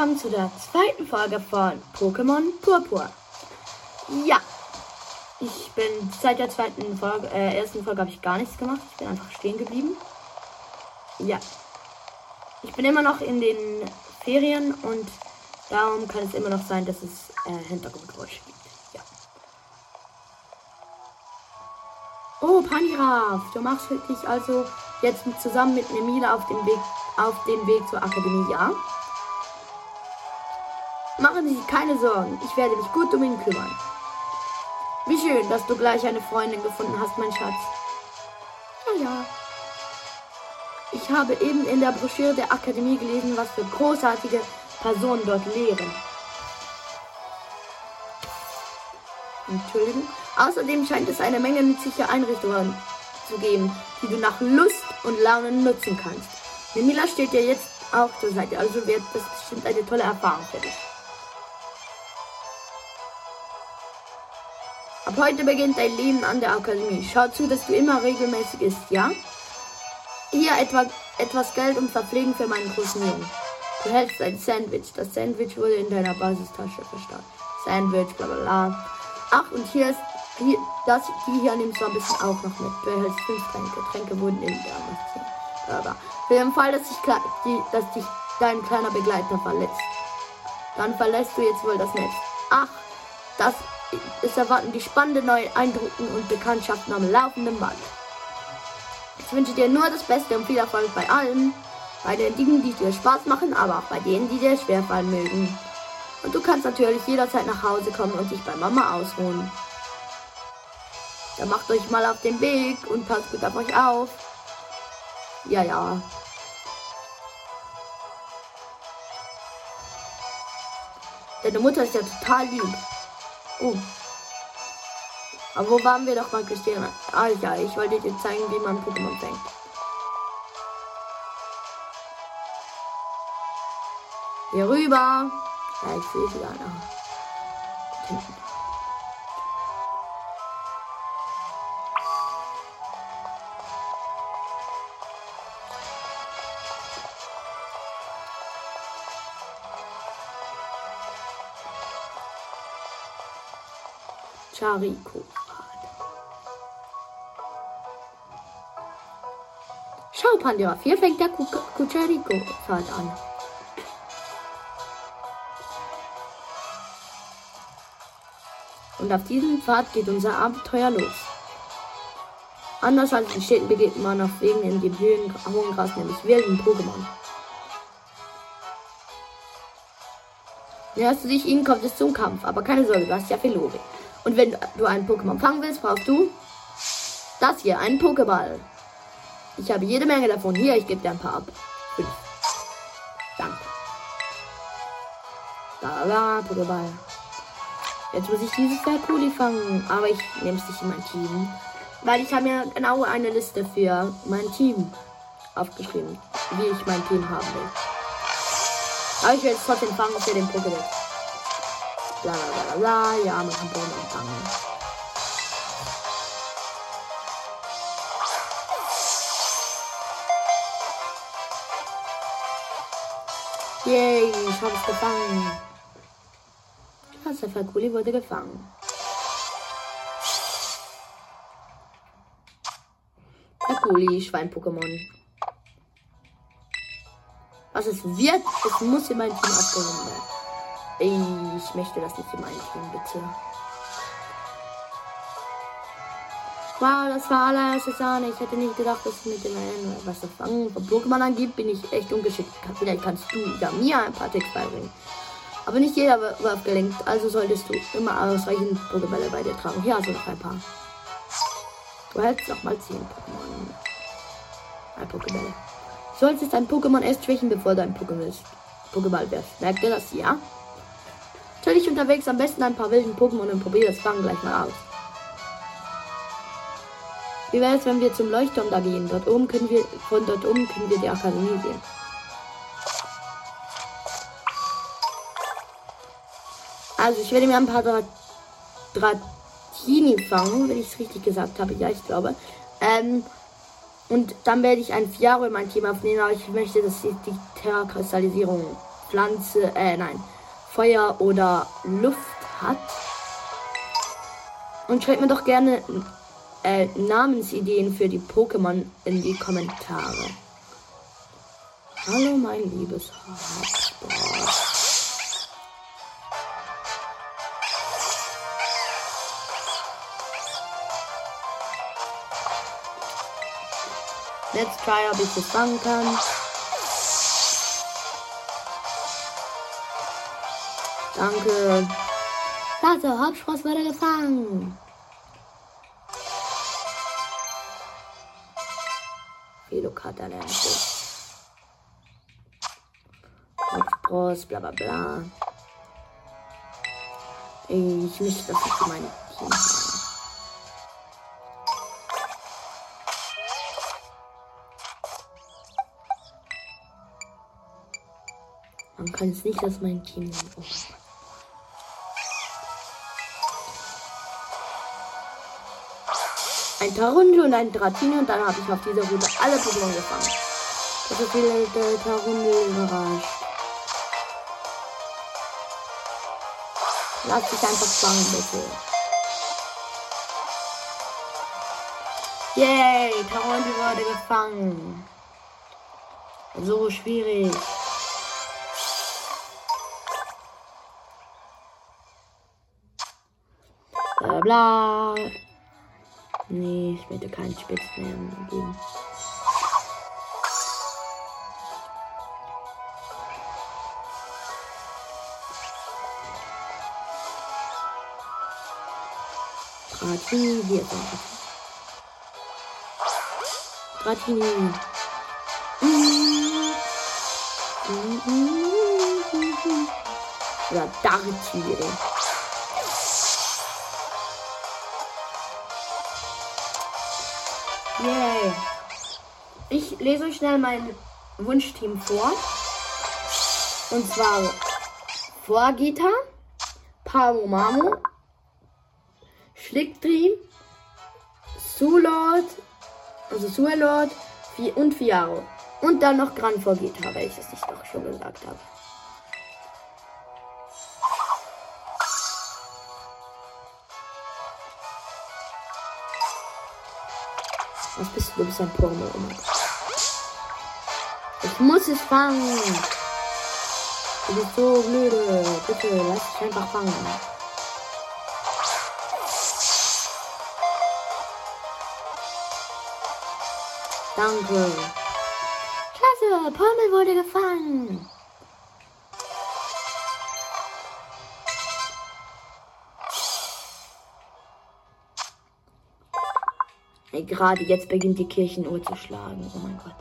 willkommen zu der zweiten Folge von Pokémon Purpur. Ja, ich bin seit der zweiten Folge, äh, ersten Folge habe ich gar nichts gemacht. Ich bin einfach stehen geblieben. Ja, ich bin immer noch in den Ferien und darum kann es immer noch sein, dass es äh, Hintergrundgeräusche gibt. Ja. Oh, Pangraf, du machst dich also jetzt zusammen mit Nemila auf dem Weg auf den Weg zur Akademie, ja? Machen Sie sich keine Sorgen, ich werde mich gut um ihn kümmern. Wie schön, dass du gleich eine Freundin gefunden hast, mein Schatz. Ja, ja. Ich habe eben in der Broschüre der Akademie gelesen, was für großartige Personen dort lehren. Entschuldigung. Außerdem scheint es eine Menge nützlicher Einrichtungen zu geben, die du nach Lust und Laune nutzen kannst. Nemila steht dir jetzt auch zur Seite, also wird das bestimmt eine tolle Erfahrung für dich. Ab heute beginnt dein Leben an der Akademie. Schau zu, dass du immer regelmäßig isst, ja? Hier etwa etwas Geld und Verpflegen für meinen großen Jungen. Du hältst ein Sandwich. Das Sandwich wurde in deiner Basistasche verstaut. Sandwich, bla bla bla. Ach, und hier ist hier, das, die hier nimmst du ein bisschen auch noch mit. Du erhältst fünf Tränke. Tränke wurden in der Aber für den Fall, dass dich, die, dass dich dein kleiner Begleiter verletzt, dann verlässt du jetzt wohl das Netz. Ach, das es erwarten die spannende neue Eindrücke und Bekanntschaften am laufenden Band. Ich wünsche dir nur das Beste und viel Erfolg bei allem. Bei den Dingen, die dir Spaß machen, aber auch bei denen, die dir schwerfallen mögen. Und du kannst natürlich jederzeit nach Hause kommen und dich bei Mama ausruhen. Dann macht euch mal auf den Weg und passt gut auf euch auf. Ja, ja. Deine Mutter ist ja total lieb. Oh. Aber wo waren wir doch mal gestehen? Ah ich wollte dir zeigen, wie man Pokémon fängt. Hier rüber. Ja, ich sehe wieder. Hinten. Chariko. Schau, Pandora, hier fängt der Kuchariko-Pfad an. Und auf diesem Pfad geht unser Abenteuer los. Anders als in Städten begeht man auf Wegen in dem Höhen, hohen Gras, nämlich wilden Pokémon. Näherst du dich ihnen, kommt es zum Kampf, aber keine Sorge, du hast ja Felore. Und wenn du einen Pokémon fangen willst, brauchst du das hier, einen Pokéball. Ich habe jede Menge davon. Hier, ich gebe dir ein paar ab. Fünf. Danke. Da, da, Pokéball. Jetzt muss ich dieses Verkuli fangen. Aber ich nehme es nicht in mein Team. Weil ich habe mir genau eine Liste für mein Team aufgeschrieben. Wie ich mein Team haben will. Aber ich werde es trotzdem fangen für den Pokémon. Bla bla bla bla. Ja, man kann Boden anfangen. Yay, ich habe es gefangen. Das Fakuli wurde gefangen. Fakuli, Schwein-Pokémon. Was es wird, es muss in mein Team abgenommen werden. Ich möchte das nicht in meinem Team, bitte. Wow, das war allererste Sahne. Ich hätte nicht gedacht, dass mit dem N was das Fangen von Pokémon angeht, bin ich echt ungeschickt. Vielleicht kannst du ja mir ein paar Tricks beibringen. Aber nicht jeder Wurf gelingt, also solltest du immer ausreichend Pokébälle bei dir tragen. Hier hast du noch ein paar. Du hältst noch mal 10 Pokémon. Ein Pokébälle. Solltest dein Pokémon erst schwächen, bevor du ein Pokéball wirst. Merkt ihr das? Ja? Stell dich unterwegs am besten ein paar wilden Pokémon und probier das Fangen gleich mal aus. Wie wäre es, wenn wir zum Leuchtturm da gehen? Dort oben können wir, von dort oben können wir die Akademie sehen. Also ich werde mir ein paar Dra Dratini fangen, wenn ich es richtig gesagt habe. Ja, ich glaube. Ähm, und dann werde ich ein Fiaro in mein Team aufnehmen, aber ich möchte, dass die Terra-Kristallisierung Pflanze, äh, nein, Feuer oder Luft hat. Und schreibt mir doch gerne äh, Namensideen für die Pokémon in die Kommentare. Hallo, mein liebes Hotspot. Let's try, ob ich das fangen kann. Danke. Klasse, Hauptspross wurde gefangen. Velocata lernt Hauptspross, bla bla bla. Ich möchte das nicht für meine Team haben. Man kann es nicht aus meinem Team nehmen. Oh ein Tarunde und ein Dratini und dann habe ich auf dieser Route alle Pokémon gefangen. Das hat viele der Tarunde überrascht. Lass dich einfach fangen, bitte. Yay, Tarunde wurde gefangen. So schwierig. Bla. Nee, ich möchte keinen Spitznamen geben. Dratini, hier ist er. Dratini. Oder Darti. Yay. Ich lese euch schnell mein Wunschteam vor. Und zwar Vorgita, Mamo, Schlickdream, Sulord, also Suelord und Fiaro. Und dann noch Gran Vorgita, weil ich doch schon gesagt habe. Du? Bist ein Porno. Ich muss es fangen. Du bist so blöde. Bitte, lass dich einfach fangen. Danke. Klasse, Pommel wurde gefangen. Gerade jetzt beginnt die Kirchenuhr zu schlagen. Oh mein Gott.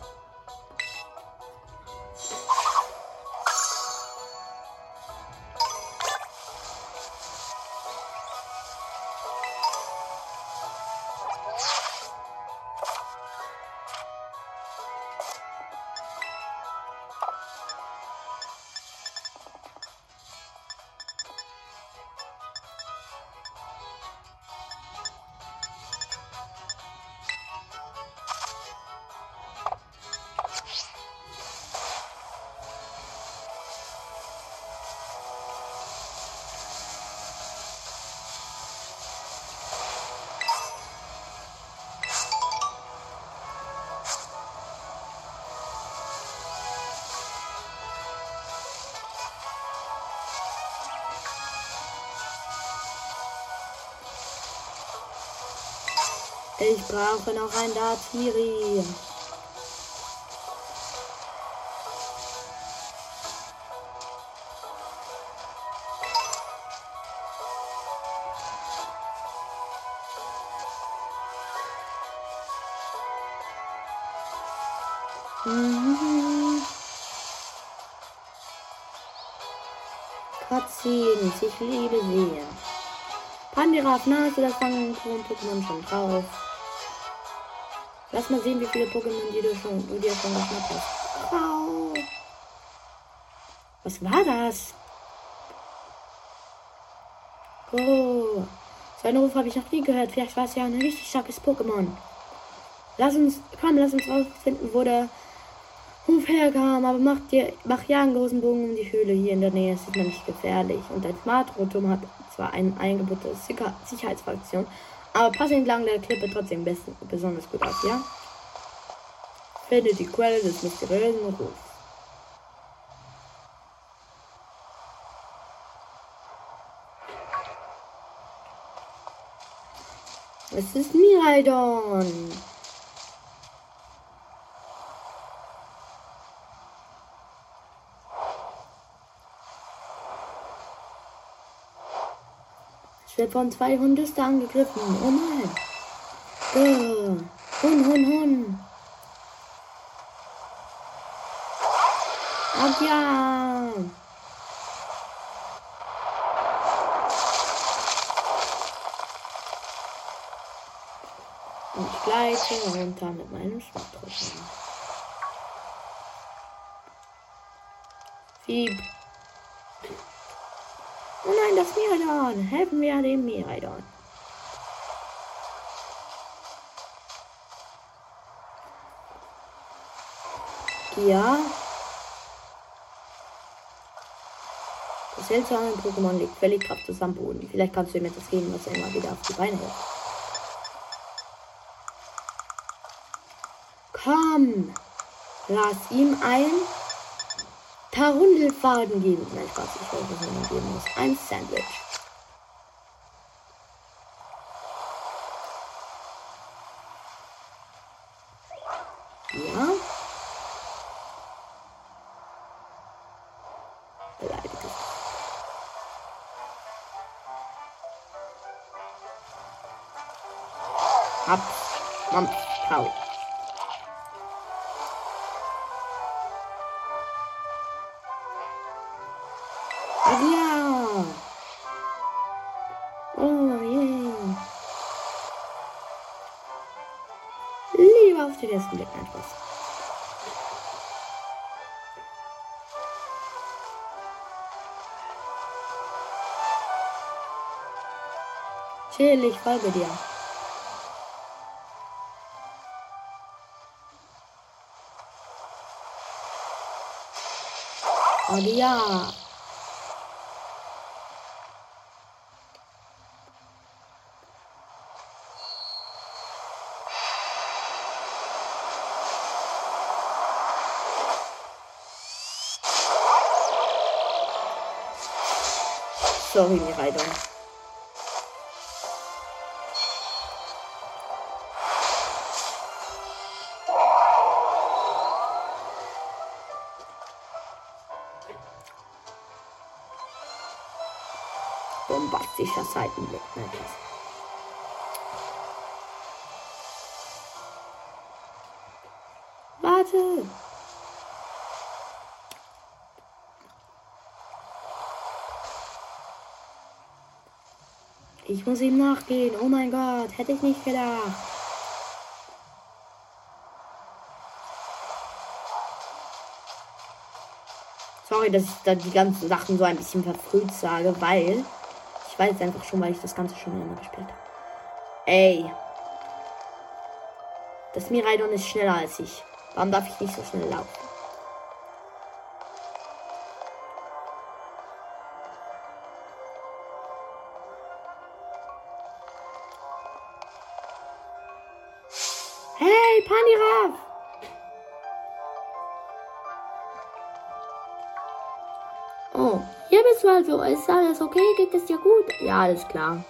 Ich brauche noch ein Datiri. Mhm. Cutscenes, ich liebe sie. Pandiraf, Nase, das fangen Pokémon schon drauf. Lass mal sehen, wie viele Pokémon die du schon, du dir schon geschnappt hast. Wow. Was war das? Oh. Seinen Ruf habe ich noch nie gehört. Vielleicht war es ja ein richtig starkes Pokémon. Lass uns, komm, lass uns rausfinden, wo der Hof herkam, aber mach, dir, mach ja einen großen Bogen um die Höhle hier in der Nähe, es ist nämlich gefährlich. Und ein Smart-Rotum hat zwar ein Eingebot der Sicherheitsfraktion, aber pass entlang der Klippe trotzdem besten, besonders gut auf, ja? Finde die Quelle des mysteriösen Rufs. Es ist Miraidon. Werde von zwei Hundisten angegriffen. Oh nein. Oh. Hun, hun, hun. Ach ja. Und ich gleite runter mit meinem Schwarzrücken. Fieb. Oh nein, das Miradon. Helfen wir dem Miradon. Ja. Das seltsame Pokémon liegt völlig kraftlos am Boden. Vielleicht kannst du ihm etwas geben, was er immer wieder auf die Beine hält. Komm! Lass ihm ein Tarundelfaden geben. Nein, Spaß, ich weiß was man geben muss. Ein Sandwich. Ja. Beleidigt. Ab. Mampf. Hau. Chill, ich folge dir. Und ja. Sorry, Miraidon. Bombastischer Seitenblick. Nein, das. Warte! Ich muss ihm nachgehen. Oh mein Gott, hätte ich nicht gedacht. Sorry, dass ich da die ganzen Sachen so ein bisschen verfrüht sage, weil weiß einfach schon, weil ich das Ganze schon immer gespielt habe. Ey. Das Miraidon ist schneller als ich. Warum darf ich nicht so schnell laufen? Hey, Paniraf! Also. Ist alles okay? Geht es dir gut? Ja, alles klar.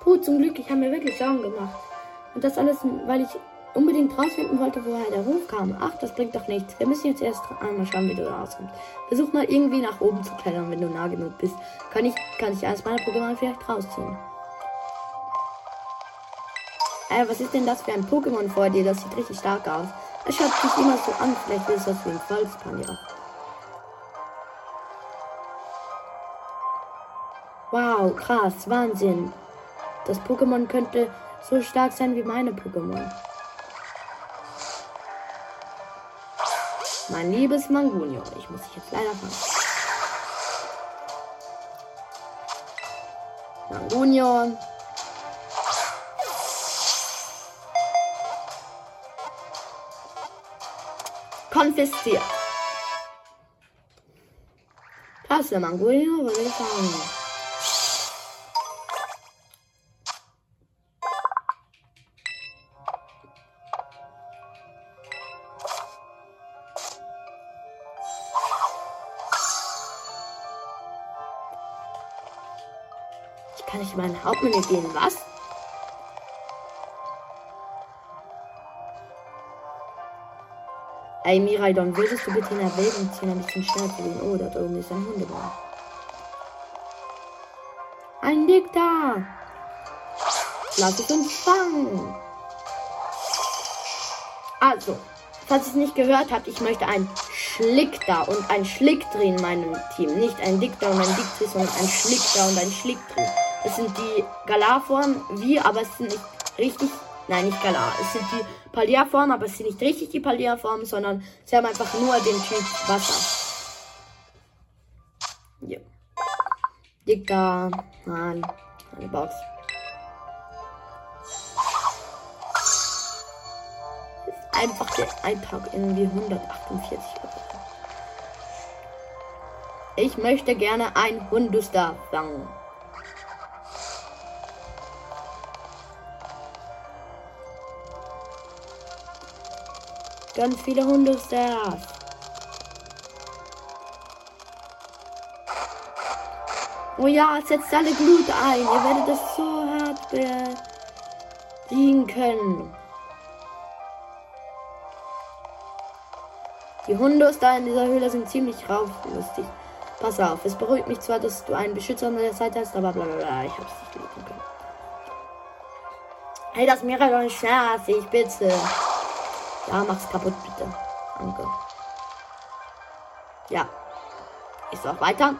Puh, zum Glück, ich habe mir wirklich Sorgen gemacht. Und das alles, weil ich unbedingt rausfinden wollte, woher der Ruf kam. Ach, das bringt doch nichts. Wir müssen jetzt erst einmal schauen, wie du rauskommst. Versuch mal irgendwie nach oben zu klettern, wenn du nah genug bist. Kann ich, kann ich eines meiner Pokémon vielleicht rausziehen? Äh, was ist denn das für ein Pokémon vor dir? Das sieht richtig stark aus. Es schaut sich immer so an. Vielleicht ist das wie ein Volkspanzer. Wow, krass, Wahnsinn. Das Pokémon könnte so stark sein wie meine Pokémon. Mein liebes Mangunio, ich muss dich jetzt leider fangen. Mangunio. konfisziert. Das wäre Manguino, würde ich sagen. Ich mein Hauptmenü gehen, was? Ey, Miraidon, würdest du bitte in Erwägung ziehen, ein bisschen schneller zu gehen? Oh, dort oben ist ein Hundebaum. Ein da! Lass es uns fangen! Also, falls ihr es nicht gehört habt, ich möchte ein Schlickter und ein Schlickdreh in meinem Team. Nicht ein Dickter und ein Dickdreh, sondern ein Schlickter und ein Schlickdreh. Das sind die Galarformen, wie, aber es sind nicht richtig Nein, nicht Galar. Es sind die Palea-Formen, aber es sind nicht richtig die Palea-Formen, sondern sie haben einfach nur den Typ Wasser. Ja. Dicker. Nein. Eine Box. Ist einfach der Einpack irgendwie 148 Euro. Ich möchte gerne ein Hunduster fangen. Ganz viele Hundestars. Oh ja, setzt alle Glut ein. Ihr werdet das so hart besiegen können. Die Hunde da in dieser Höhle sind ziemlich rauflustig. Pass auf, es beruhigt mich zwar, dass du einen Beschützer an der Seite hast, aber bla bla bla, ich hab's nicht gelesen können. Hey, das schneller als ich, bitte. Ja, mach's kaputt, bitte. Danke. Ja. Ich soll weiter.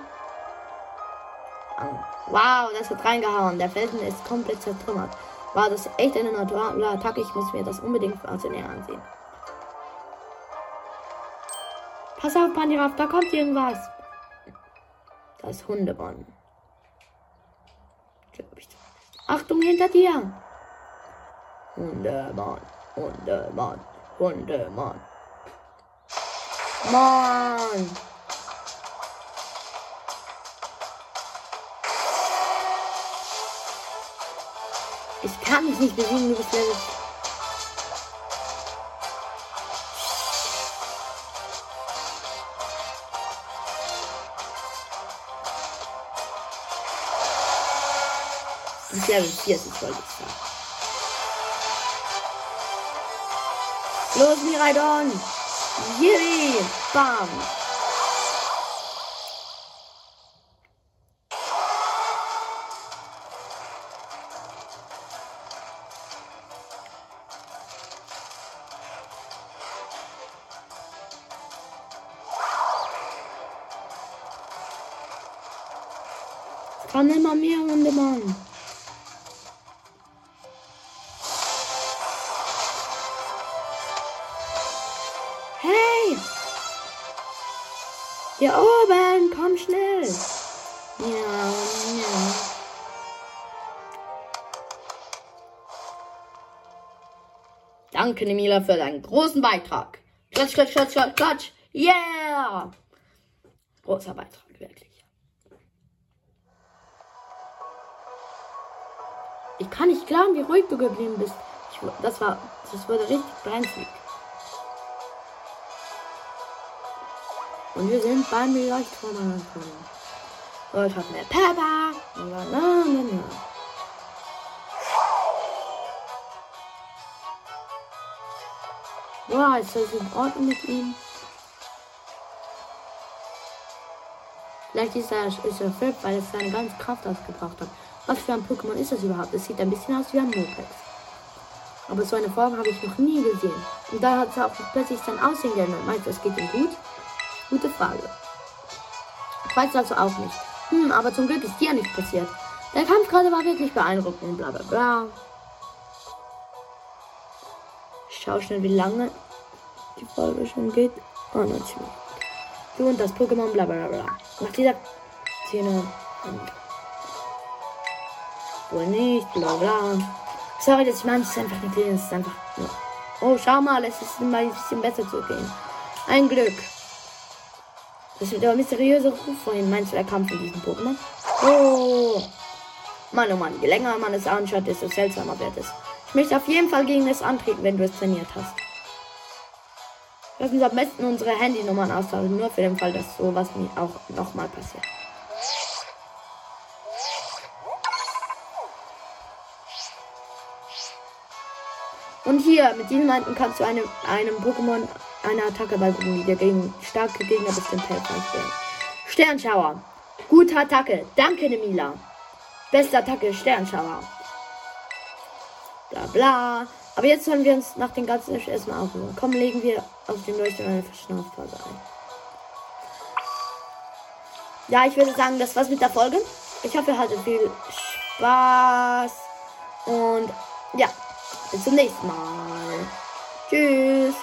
Wow, das hat reingehauen. Der Felsen ist komplett zertrümmert. War das echt eine naturale Attacke? Ich muss mir das unbedingt also näher ansehen. Pass auf, Pandiraf, da kommt irgendwas. Das Hundebann. Achtung hinter dir. Hundemann, Hundemann. Hundemann. Mann. Ich kann mich nicht bewegen, du bist Level. Level 40 wollte ich sagen. Los, Miraidon! Yiri! Bam! Hier oben, komm schnell. Ja, ja. Danke, Nemila, für deinen großen Beitrag. Klatsch, klatsch, klatsch, klatsch, klatsch. Yeah! Großer Beitrag, wirklich. Ich kann nicht glauben, wie ruhig du geblieben bist. Ich, das war, das wurde richtig brenzlig. Und wir sind beim Leuchtturm angekommen. Dort hat wir Peppa. Na, na, na, na. Ja, ist das in Ordnung mit ihm? Vielleicht ist er, ist er verrückt, weil es seine ganze Kraft ausgebracht hat. Was für ein Pokémon ist das überhaupt? Es sieht ein bisschen aus wie ein Mopex. Aber so eine Form habe ich noch nie gesehen. Und da hat es auch plötzlich sein Aussehen geändert. Meinst du, es geht ihm gut? Gute Frage. Ich weiß also auch nicht. Hm, aber zum Glück ist dir nichts passiert. Der Kampf gerade war wirklich beeindruckend, bla bla bla. Ich schau schnell, wie lange die Folge schon geht. Oh, 90 Minuten. Du und das Pokémon, bla bla bla. Nach dieser Szene. Wohl nicht, bla bla. Sorry, dass ich meine, es ist einfach nicht lesen, es ist einfach. Oh, schau mal, es ist immer ein bisschen besser zu gehen. Ein Glück. Das wird der mysteriöse Ruf vorhin. Meinst du, der Kampf in diesem Pokémon? Oh. Mann, oh Mann. Je länger man es anschaut, desto seltsamer wird es. Ich möchte auf jeden Fall gegen es antreten, wenn du es trainiert hast. Lass uns am besten unsere Handynummern austauschen, nur für den Fall, dass sowas mir auch nochmal passiert. Und hier, mit diesen Meinten kannst du einem, einem Pokémon eine Attacke beibringen, die dir gegen starke Gegner bestimmt helfen werden. Sternschauer. Gute Attacke. Danke, Nemila. Beste Attacke, Sternschauer. Bla bla. Aber jetzt sollen wir uns nach den ganzen erstmal aufrufen. Komm, legen wir aus dem Leuchten eine Verschnaufpause ein. Ja, ich würde sagen, das war's mit der Folge. Ich hoffe, ihr hattet viel Spaß. Und ja, bis zum nächsten Mal. Tschüss.